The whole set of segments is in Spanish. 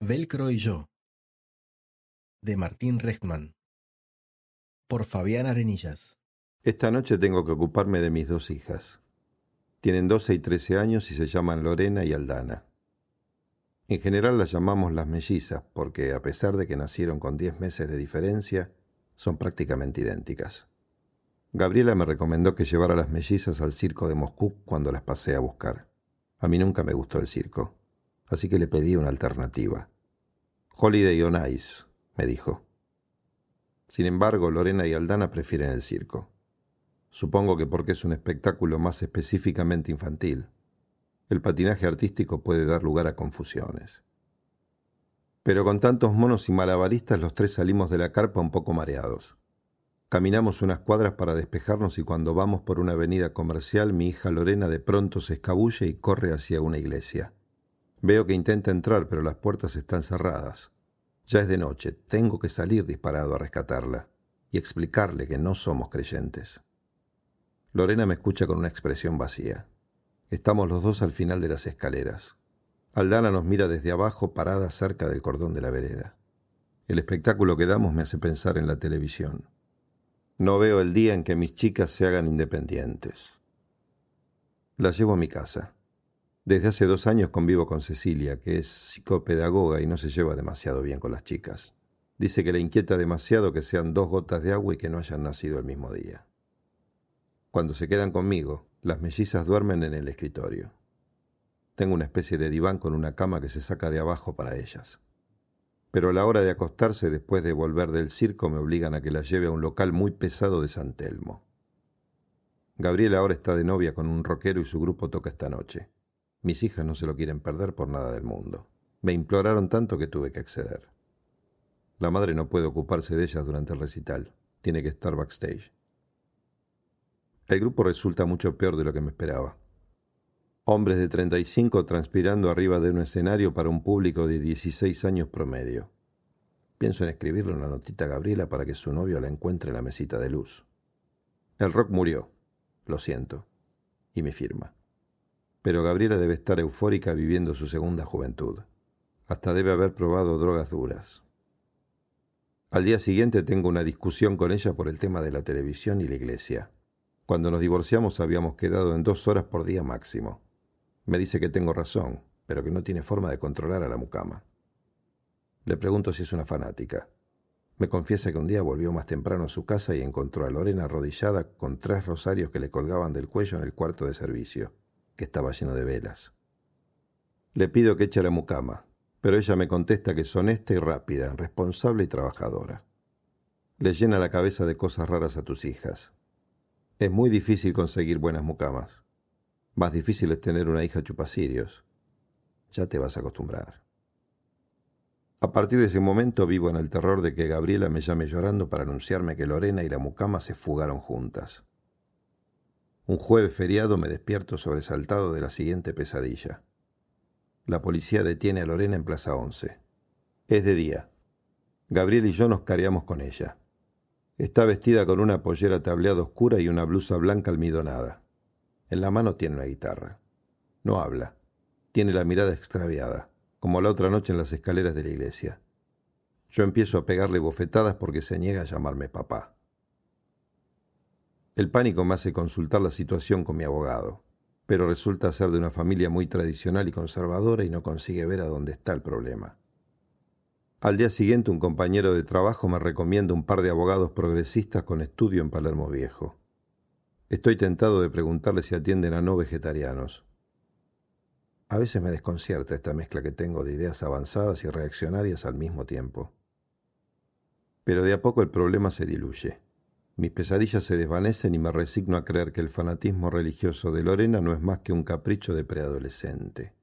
Velcro y yo, de Martín Rechtman, por Fabián Arenillas. Esta noche tengo que ocuparme de mis dos hijas. Tienen 12 y 13 años y se llaman Lorena y Aldana. En general las llamamos las mellizas porque, a pesar de que nacieron con 10 meses de diferencia, son prácticamente idénticas. Gabriela me recomendó que llevara las mellizas al circo de Moscú cuando las pasé a buscar. A mí nunca me gustó el circo así que le pedí una alternativa. Holiday on Ice, me dijo. Sin embargo, Lorena y Aldana prefieren el circo. Supongo que porque es un espectáculo más específicamente infantil. El patinaje artístico puede dar lugar a confusiones. Pero con tantos monos y malabaristas los tres salimos de la carpa un poco mareados. Caminamos unas cuadras para despejarnos y cuando vamos por una avenida comercial mi hija Lorena de pronto se escabulle y corre hacia una iglesia. Veo que intenta entrar, pero las puertas están cerradas. Ya es de noche, tengo que salir disparado a rescatarla y explicarle que no somos creyentes. Lorena me escucha con una expresión vacía. Estamos los dos al final de las escaleras. Aldana nos mira desde abajo parada cerca del cordón de la vereda. El espectáculo que damos me hace pensar en la televisión. No veo el día en que mis chicas se hagan independientes. Las llevo a mi casa. Desde hace dos años convivo con Cecilia, que es psicopedagoga y no se lleva demasiado bien con las chicas. Dice que le inquieta demasiado que sean dos gotas de agua y que no hayan nacido el mismo día. Cuando se quedan conmigo, las mellizas duermen en el escritorio. Tengo una especie de diván con una cama que se saca de abajo para ellas. Pero a la hora de acostarse después de volver del circo me obligan a que las lleve a un local muy pesado de San Telmo. Gabriela ahora está de novia con un rockero y su grupo toca esta noche. Mis hijas no se lo quieren perder por nada del mundo. Me imploraron tanto que tuve que acceder. La madre no puede ocuparse de ellas durante el recital. Tiene que estar backstage. El grupo resulta mucho peor de lo que me esperaba. Hombres de 35 transpirando arriba de un escenario para un público de 16 años promedio. Pienso en escribirle una notita a Gabriela para que su novio la encuentre en la mesita de luz. El rock murió, lo siento, y mi firma pero Gabriela debe estar eufórica viviendo su segunda juventud. Hasta debe haber probado drogas duras. Al día siguiente tengo una discusión con ella por el tema de la televisión y la iglesia. Cuando nos divorciamos habíamos quedado en dos horas por día máximo. Me dice que tengo razón, pero que no tiene forma de controlar a la mucama. Le pregunto si es una fanática. Me confiesa que un día volvió más temprano a su casa y encontró a Lorena arrodillada con tres rosarios que le colgaban del cuello en el cuarto de servicio que estaba lleno de velas. Le pido que eche la mucama, pero ella me contesta que es honesta y rápida, responsable y trabajadora. Le llena la cabeza de cosas raras a tus hijas. Es muy difícil conseguir buenas mucamas. Más difícil es tener una hija chupacirios. Ya te vas a acostumbrar. A partir de ese momento vivo en el terror de que Gabriela me llame llorando para anunciarme que Lorena y la mucama se fugaron juntas. Un jueves feriado me despierto sobresaltado de la siguiente pesadilla. La policía detiene a Lorena en Plaza 11. Es de día. Gabriel y yo nos careamos con ella. Está vestida con una pollera tableada oscura y una blusa blanca almidonada. En la mano tiene una guitarra. No habla. Tiene la mirada extraviada, como la otra noche en las escaleras de la iglesia. Yo empiezo a pegarle bofetadas porque se niega a llamarme papá. El pánico me hace consultar la situación con mi abogado, pero resulta ser de una familia muy tradicional y conservadora y no consigue ver a dónde está el problema. Al día siguiente un compañero de trabajo me recomienda un par de abogados progresistas con estudio en Palermo Viejo. Estoy tentado de preguntarle si atienden a no vegetarianos. A veces me desconcierta esta mezcla que tengo de ideas avanzadas y reaccionarias al mismo tiempo. Pero de a poco el problema se diluye. Mis pesadillas se desvanecen y me resigno a creer que el fanatismo religioso de Lorena no es más que un capricho de preadolescente.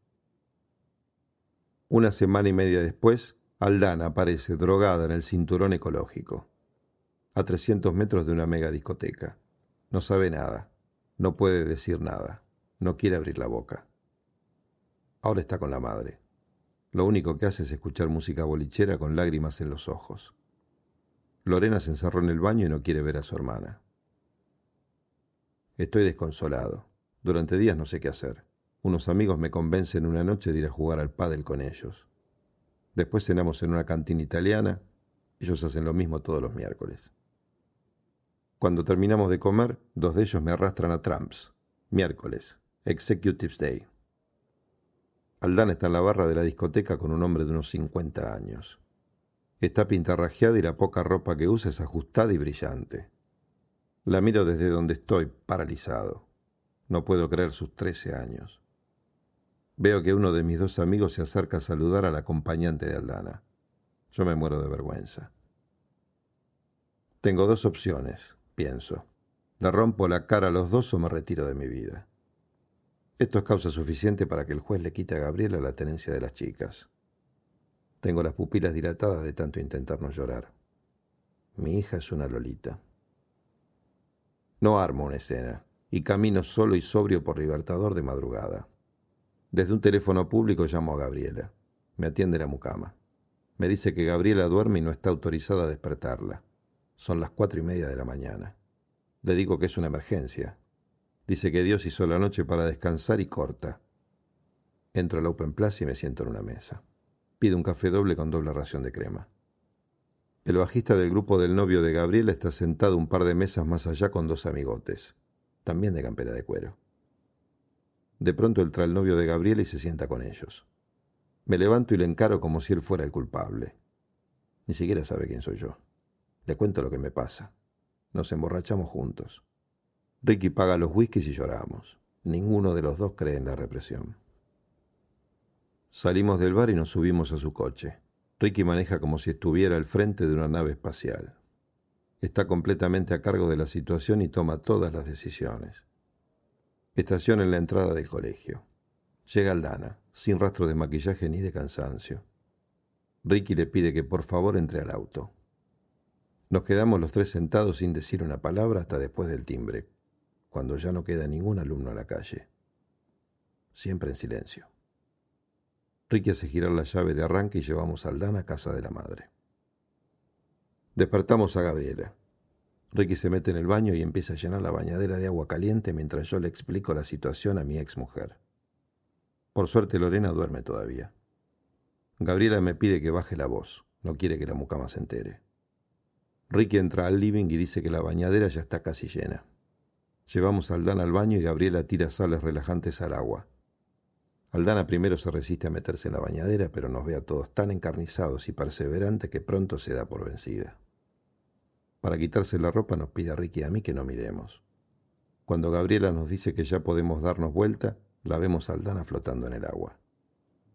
Una semana y media después, Aldana aparece drogada en el cinturón ecológico, a 300 metros de una mega discoteca. No sabe nada, no puede decir nada, no quiere abrir la boca. Ahora está con la madre. Lo único que hace es escuchar música bolichera con lágrimas en los ojos. Lorena se encerró en el baño y no quiere ver a su hermana. Estoy desconsolado. Durante días no sé qué hacer. Unos amigos me convencen una noche de ir a jugar al pádel con ellos. Después cenamos en una cantina italiana. Ellos hacen lo mismo todos los miércoles. Cuando terminamos de comer, dos de ellos me arrastran a Trumps. Miércoles, Executives Day. Aldana está en la barra de la discoteca con un hombre de unos 50 años. Está pintarrajeada y la poca ropa que usa es ajustada y brillante. La miro desde donde estoy, paralizado. No puedo creer sus 13 años. Veo que uno de mis dos amigos se acerca a saludar al acompañante de Aldana. Yo me muero de vergüenza. Tengo dos opciones, pienso. Le rompo la cara a los dos o me retiro de mi vida. Esto es causa suficiente para que el juez le quite a Gabriela la tenencia de las chicas. Tengo las pupilas dilatadas de tanto intentar no llorar. Mi hija es una lolita. No armo una escena y camino solo y sobrio por Libertador de madrugada. Desde un teléfono público llamo a Gabriela. Me atiende la mucama. Me dice que Gabriela duerme y no está autorizada a despertarla. Son las cuatro y media de la mañana. Le digo que es una emergencia Dice que Dios hizo la noche para descansar y corta. Entro al Open Place y me siento en una mesa. Pido un café doble con doble ración de crema. El bajista del grupo del novio de Gabriela está sentado un par de mesas más allá con dos amigotes, también de campera de cuero. De pronto entra el novio de Gabriela y se sienta con ellos. Me levanto y le encaro como si él fuera el culpable. Ni siquiera sabe quién soy yo. Le cuento lo que me pasa. Nos emborrachamos juntos. Ricky paga los whiskies y lloramos. Ninguno de los dos cree en la represión. Salimos del bar y nos subimos a su coche. Ricky maneja como si estuviera al frente de una nave espacial. Está completamente a cargo de la situación y toma todas las decisiones. Estación en la entrada del colegio. Llega Aldana, sin rastro de maquillaje ni de cansancio. Ricky le pide que por favor entre al auto. Nos quedamos los tres sentados sin decir una palabra hasta después del timbre, cuando ya no queda ningún alumno en la calle. Siempre en silencio. Ricky hace girar la llave de arranque y llevamos a Aldana a casa de la madre. Despertamos a Gabriela. Ricky se mete en el baño y empieza a llenar la bañadera de agua caliente mientras yo le explico la situación a mi ex mujer. Por suerte Lorena duerme todavía. Gabriela me pide que baje la voz, no quiere que la mucama se entere. Ricky entra al living y dice que la bañadera ya está casi llena. Llevamos a Aldana al baño y Gabriela tira sales relajantes al agua. Aldana primero se resiste a meterse en la bañadera, pero nos ve a todos tan encarnizados y perseverantes que pronto se da por vencida. Para quitarse la ropa nos pide a Ricky y a mí que no miremos. Cuando Gabriela nos dice que ya podemos darnos vuelta, la vemos a Aldana flotando en el agua.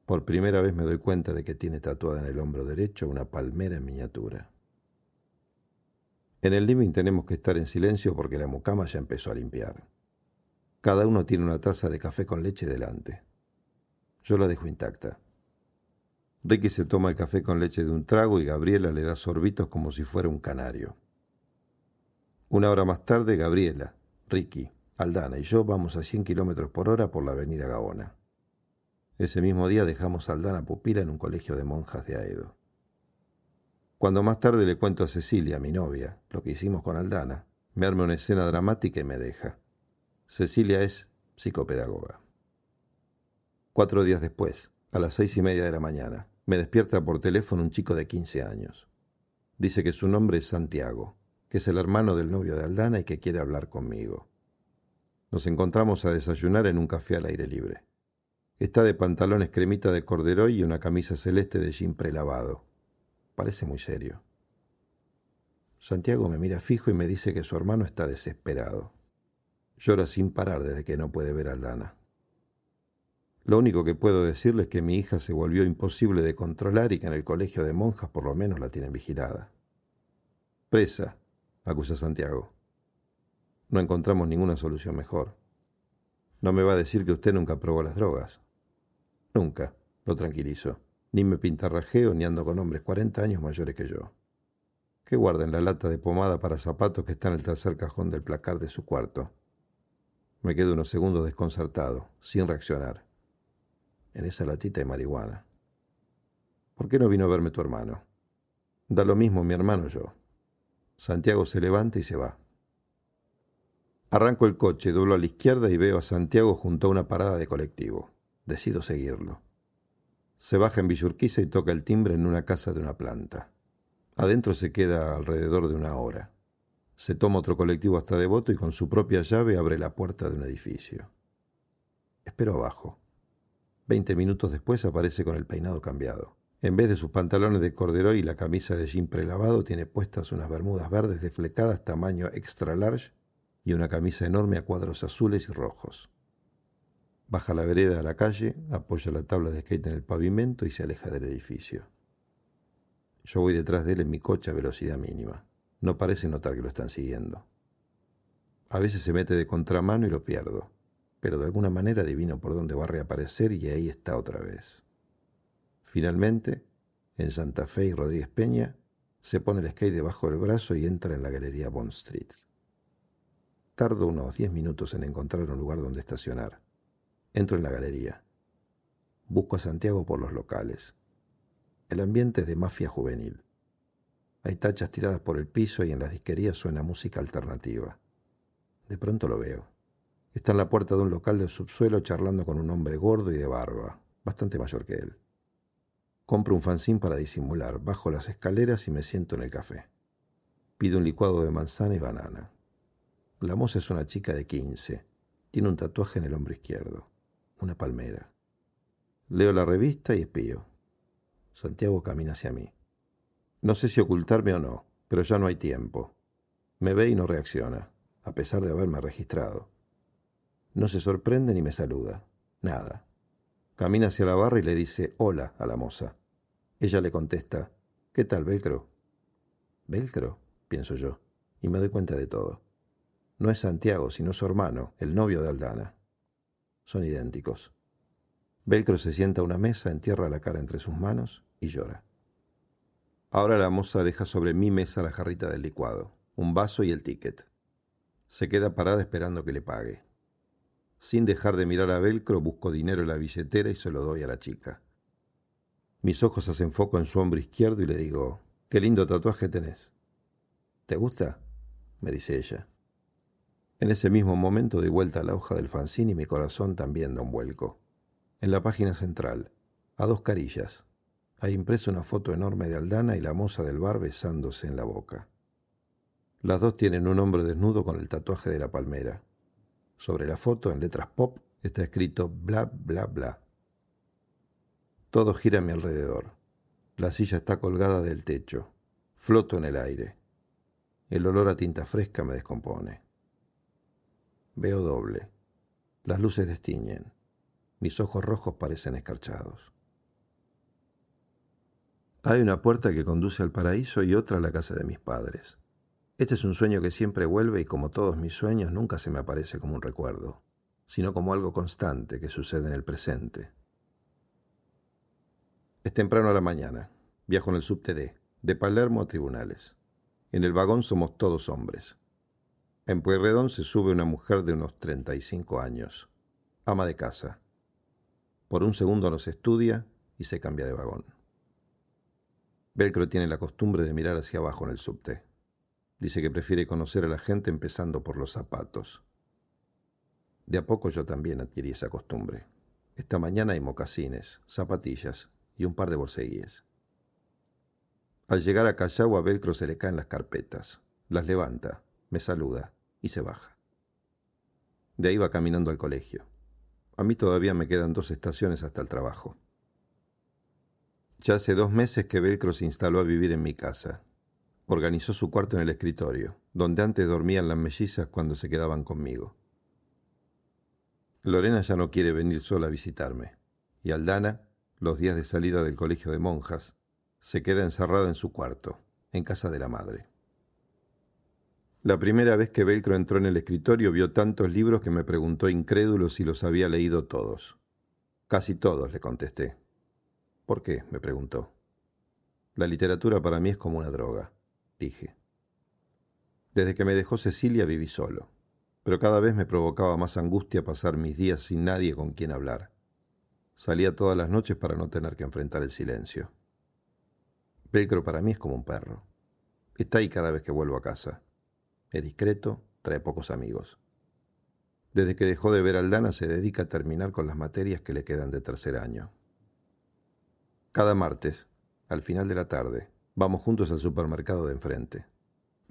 Por primera vez me doy cuenta de que tiene tatuada en el hombro derecho una palmera en miniatura. En el living tenemos que estar en silencio porque la mucama ya empezó a limpiar. Cada uno tiene una taza de café con leche delante. Yo la dejo intacta. Ricky se toma el café con leche de un trago y Gabriela le da sorbitos como si fuera un canario. Una hora más tarde, Gabriela, Ricky, Aldana y yo vamos a 100 kilómetros por hora por la avenida Gaona. Ese mismo día dejamos a Aldana pupila en un colegio de monjas de Aedo. Cuando más tarde le cuento a Cecilia, mi novia, lo que hicimos con Aldana, me arma una escena dramática y me deja. Cecilia es psicopedagoga. Cuatro días después, a las seis y media de la mañana, me despierta por teléfono un chico de 15 años. Dice que su nombre es Santiago, que es el hermano del novio de Aldana y que quiere hablar conmigo. Nos encontramos a desayunar en un café al aire libre. Está de pantalones cremita de corderoy y una camisa celeste de jean prelavado. Parece muy serio. Santiago me mira fijo y me dice que su hermano está desesperado. Llora sin parar desde que no puede ver a Aldana. Lo único que puedo decirle es que mi hija se volvió imposible de controlar y que en el colegio de monjas por lo menos la tienen vigilada. Presa, acusa Santiago. No encontramos ninguna solución mejor. No me va a decir que usted nunca probó las drogas. Nunca, lo tranquilizo. Ni me pintarrajeo ni ando con hombres cuarenta años mayores que yo. ¿Qué guarda en la lata de pomada para zapatos que está en el tercer cajón del placar de su cuarto? Me quedo unos segundos desconcertado, sin reaccionar. En esa latita de marihuana. ¿Por qué no vino a verme tu hermano? Da lo mismo mi hermano yo. Santiago se levanta y se va. Arranco el coche, doblo a la izquierda y veo a Santiago junto a una parada de colectivo. Decido seguirlo. Se baja en Villurquiza y toca el timbre en una casa de una planta. Adentro se queda alrededor de una hora. Se toma otro colectivo hasta Devoto y con su propia llave abre la puerta de un edificio. Espero abajo. Veinte minutos después aparece con el peinado cambiado. En vez de sus pantalones de corderoy y la camisa de jean prelavado, tiene puestas unas bermudas verdes desflecadas tamaño extra large y una camisa enorme a cuadros azules y rojos. Baja la vereda a la calle, apoya la tabla de skate en el pavimento y se aleja del edificio. Yo voy detrás de él en mi coche a velocidad mínima. No parece notar que lo están siguiendo. A veces se mete de contramano y lo pierdo pero de alguna manera adivino por dónde va a reaparecer y ahí está otra vez. Finalmente, en Santa Fe y Rodríguez Peña, se pone el skate debajo del brazo y entra en la galería Bond Street. Tardo unos diez minutos en encontrar un lugar donde estacionar. Entro en la galería. Busco a Santiago por los locales. El ambiente es de mafia juvenil. Hay tachas tiradas por el piso y en las disquerías suena música alternativa. De pronto lo veo. Está en la puerta de un local del subsuelo charlando con un hombre gordo y de barba, bastante mayor que él. Compro un fanzín para disimular, bajo las escaleras y me siento en el café. Pido un licuado de manzana y banana. La moza es una chica de 15. Tiene un tatuaje en el hombro izquierdo, una palmera. Leo la revista y espío. Santiago camina hacia mí. No sé si ocultarme o no, pero ya no hay tiempo. Me ve y no reacciona, a pesar de haberme registrado. No se sorprende ni me saluda. Nada. Camina hacia la barra y le dice hola a la moza. Ella le contesta, ¿qué tal, Velcro? ¿Velcro? pienso yo, y me doy cuenta de todo. No es Santiago, sino su hermano, el novio de Aldana. Son idénticos. Velcro se sienta a una mesa, entierra la cara entre sus manos y llora. Ahora la moza deja sobre mi mesa la jarrita del licuado, un vaso y el ticket. Se queda parada esperando que le pague. Sin dejar de mirar a Velcro, busco dinero en la billetera y se lo doy a la chica. Mis ojos hacen foco en su hombro izquierdo y le digo, qué lindo tatuaje tenés. ¿Te gusta? me dice ella. En ese mismo momento doy vuelta a la hoja del fanzine y mi corazón también da un vuelco. En la página central, a dos carillas, hay impreso una foto enorme de Aldana y la moza del bar besándose en la boca. Las dos tienen un hombre desnudo con el tatuaje de la palmera. Sobre la foto, en letras pop, está escrito bla, bla, bla. Todo gira a mi alrededor. La silla está colgada del techo. Floto en el aire. El olor a tinta fresca me descompone. Veo doble. Las luces destiñen. Mis ojos rojos parecen escarchados. Hay una puerta que conduce al paraíso y otra a la casa de mis padres. Este es un sueño que siempre vuelve y como todos mis sueños nunca se me aparece como un recuerdo, sino como algo constante que sucede en el presente. Es temprano a la mañana. Viajo en el subte D, de Palermo a Tribunales. En el vagón somos todos hombres. En Pueyrredón se sube una mujer de unos 35 años, ama de casa. Por un segundo nos estudia y se cambia de vagón. Velcro tiene la costumbre de mirar hacia abajo en el subte. Dice que prefiere conocer a la gente empezando por los zapatos. De a poco yo también adquirí esa costumbre. Esta mañana hay mocasines, zapatillas y un par de borseguíes. Al llegar a Callao a Velcro se le caen las carpetas, las levanta, me saluda y se baja. De ahí va caminando al colegio. A mí todavía me quedan dos estaciones hasta el trabajo. Ya hace dos meses que Velcro se instaló a vivir en mi casa organizó su cuarto en el escritorio, donde antes dormían las mellizas cuando se quedaban conmigo. Lorena ya no quiere venir sola a visitarme, y Aldana, los días de salida del colegio de monjas, se queda encerrada en su cuarto, en casa de la madre. La primera vez que Velcro entró en el escritorio vio tantos libros que me preguntó incrédulo si los había leído todos. Casi todos, le contesté. ¿Por qué? me preguntó. La literatura para mí es como una droga dije. Desde que me dejó Cecilia viví solo, pero cada vez me provocaba más angustia pasar mis días sin nadie con quien hablar. Salía todas las noches para no tener que enfrentar el silencio. Velcro para mí es como un perro. Está ahí cada vez que vuelvo a casa. Es discreto, trae pocos amigos. Desde que dejó de ver a Aldana se dedica a terminar con las materias que le quedan de tercer año. Cada martes, al final de la tarde, vamos juntos al supermercado de enfrente.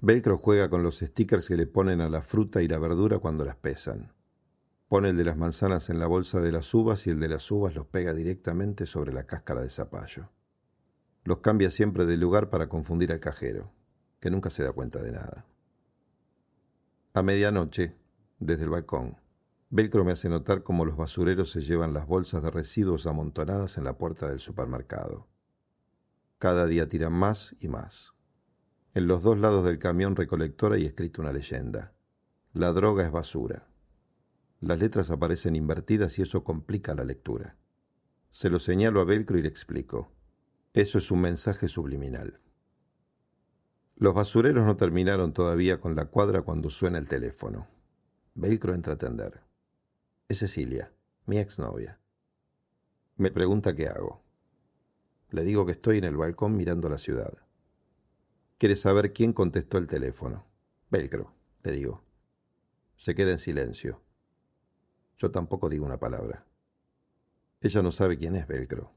Velcro juega con los stickers que le ponen a la fruta y la verdura cuando las pesan. Pone el de las manzanas en la bolsa de las uvas y el de las uvas los pega directamente sobre la cáscara de zapallo. Los cambia siempre de lugar para confundir al cajero, que nunca se da cuenta de nada. A medianoche, desde el balcón, Velcro me hace notar cómo los basureros se llevan las bolsas de residuos amontonadas en la puerta del supermercado. Cada día tiran más y más. En los dos lados del camión recolector hay escrito una leyenda. La droga es basura. Las letras aparecen invertidas y eso complica la lectura. Se lo señalo a Velcro y le explico. Eso es un mensaje subliminal. Los basureros no terminaron todavía con la cuadra cuando suena el teléfono. Velcro entra a atender. Es Cecilia, mi exnovia. Me pregunta qué hago. Le digo que estoy en el balcón mirando la ciudad. Quiere saber quién contestó el teléfono. Velcro, le digo. Se queda en silencio. Yo tampoco digo una palabra. Ella no sabe quién es Velcro,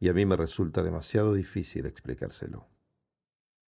y a mí me resulta demasiado difícil explicárselo.